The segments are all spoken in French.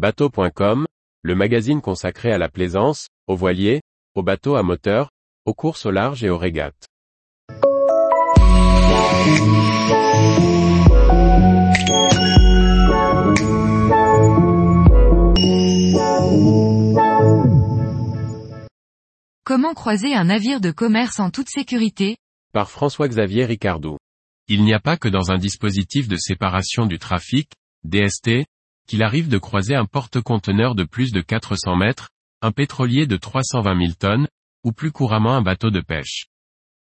Bateau.com, le magazine consacré à la plaisance, aux voiliers, aux bateaux à moteur, aux courses au large et aux régates. Comment croiser un navire de commerce en toute sécurité? Par François-Xavier Ricardou. Il n'y a pas que dans un dispositif de séparation du trafic, DST, qu'il arrive de croiser un porte-conteneur de plus de 400 mètres, un pétrolier de 320 000 tonnes, ou plus couramment un bateau de pêche.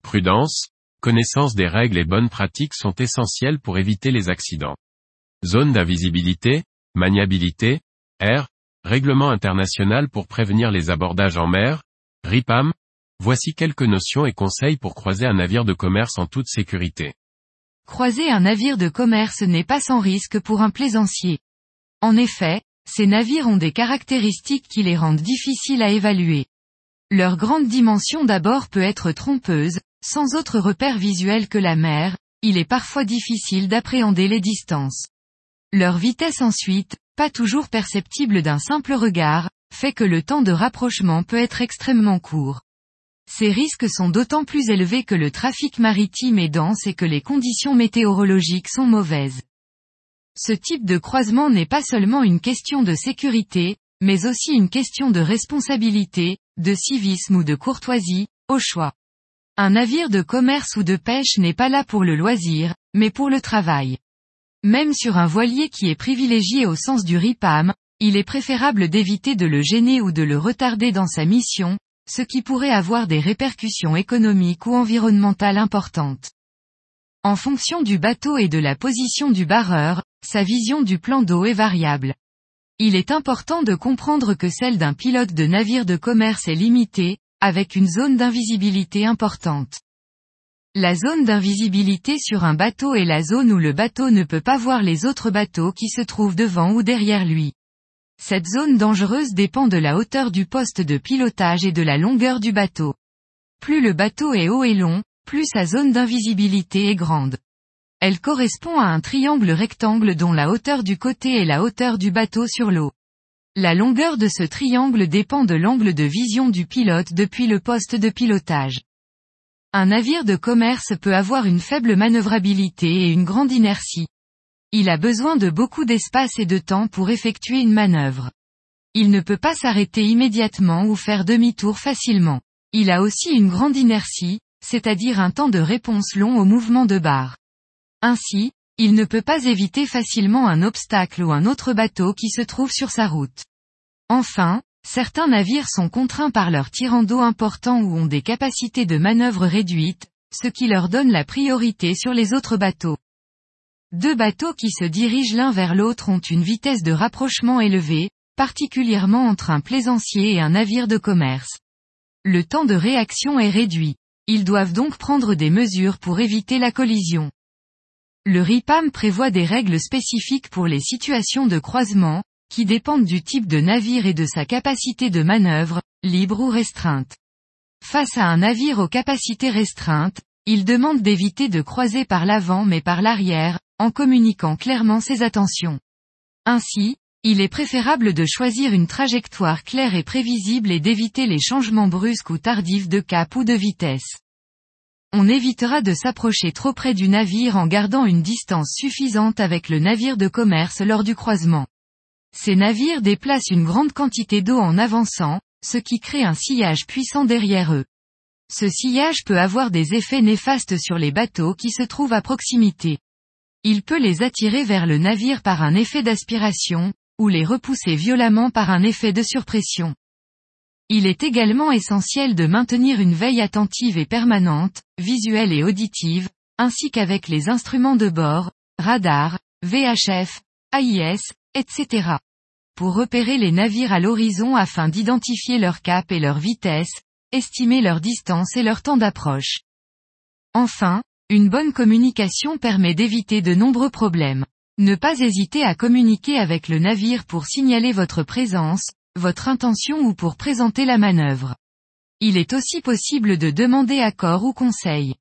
Prudence, connaissance des règles et bonnes pratiques sont essentielles pour éviter les accidents. Zone d'invisibilité, maniabilité, air, règlement international pour prévenir les abordages en mer, RIPAM, voici quelques notions et conseils pour croiser un navire de commerce en toute sécurité. Croiser un navire de commerce n'est pas sans risque pour un plaisancier. En effet, ces navires ont des caractéristiques qui les rendent difficiles à évaluer. Leur grande dimension d'abord peut être trompeuse, sans autre repère visuel que la mer, il est parfois difficile d'appréhender les distances. Leur vitesse ensuite, pas toujours perceptible d'un simple regard, fait que le temps de rapprochement peut être extrêmement court. Ces risques sont d'autant plus élevés que le trafic maritime est dense et que les conditions météorologiques sont mauvaises. Ce type de croisement n'est pas seulement une question de sécurité, mais aussi une question de responsabilité, de civisme ou de courtoisie, au choix. Un navire de commerce ou de pêche n'est pas là pour le loisir, mais pour le travail. Même sur un voilier qui est privilégié au sens du RIPAM, il est préférable d'éviter de le gêner ou de le retarder dans sa mission, ce qui pourrait avoir des répercussions économiques ou environnementales importantes. En fonction du bateau et de la position du barreur, sa vision du plan d'eau est variable. Il est important de comprendre que celle d'un pilote de navire de commerce est limitée, avec une zone d'invisibilité importante. La zone d'invisibilité sur un bateau est la zone où le bateau ne peut pas voir les autres bateaux qui se trouvent devant ou derrière lui. Cette zone dangereuse dépend de la hauteur du poste de pilotage et de la longueur du bateau. Plus le bateau est haut et long, plus sa zone d'invisibilité est grande. Elle correspond à un triangle rectangle dont la hauteur du côté est la hauteur du bateau sur l'eau. La longueur de ce triangle dépend de l'angle de vision du pilote depuis le poste de pilotage. Un navire de commerce peut avoir une faible manœuvrabilité et une grande inertie. Il a besoin de beaucoup d'espace et de temps pour effectuer une manœuvre. Il ne peut pas s'arrêter immédiatement ou faire demi-tour facilement. Il a aussi une grande inertie, c'est-à-dire un temps de réponse long au mouvement de barre. Ainsi, il ne peut pas éviter facilement un obstacle ou un autre bateau qui se trouve sur sa route. Enfin, certains navires sont contraints par leur tirant d'eau important ou ont des capacités de manœuvre réduites, ce qui leur donne la priorité sur les autres bateaux. Deux bateaux qui se dirigent l'un vers l'autre ont une vitesse de rapprochement élevée, particulièrement entre un plaisancier et un navire de commerce. Le temps de réaction est réduit. Ils doivent donc prendre des mesures pour éviter la collision. Le RIPAM prévoit des règles spécifiques pour les situations de croisement, qui dépendent du type de navire et de sa capacité de manœuvre, libre ou restreinte. Face à un navire aux capacités restreintes, il demande d'éviter de croiser par l'avant mais par l'arrière, en communiquant clairement ses attentions. Ainsi, il est préférable de choisir une trajectoire claire et prévisible et d'éviter les changements brusques ou tardifs de cap ou de vitesse. On évitera de s'approcher trop près du navire en gardant une distance suffisante avec le navire de commerce lors du croisement. Ces navires déplacent une grande quantité d'eau en avançant, ce qui crée un sillage puissant derrière eux. Ce sillage peut avoir des effets néfastes sur les bateaux qui se trouvent à proximité. Il peut les attirer vers le navire par un effet d'aspiration, ou les repousser violemment par un effet de surpression. Il est également essentiel de maintenir une veille attentive et permanente, visuelle et auditive, ainsi qu'avec les instruments de bord, radar, VHF, AIS, etc. Pour repérer les navires à l'horizon afin d'identifier leur cap et leur vitesse, estimer leur distance et leur temps d'approche. Enfin, une bonne communication permet d'éviter de nombreux problèmes. Ne pas hésiter à communiquer avec le navire pour signaler votre présence, votre intention ou pour présenter la manœuvre. Il est aussi possible de demander accord ou conseil.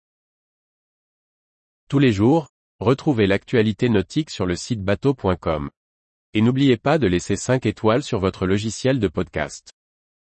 Tous les jours, retrouvez l'actualité nautique sur le site bateau.com et n'oubliez pas de laisser 5 étoiles sur votre logiciel de podcast.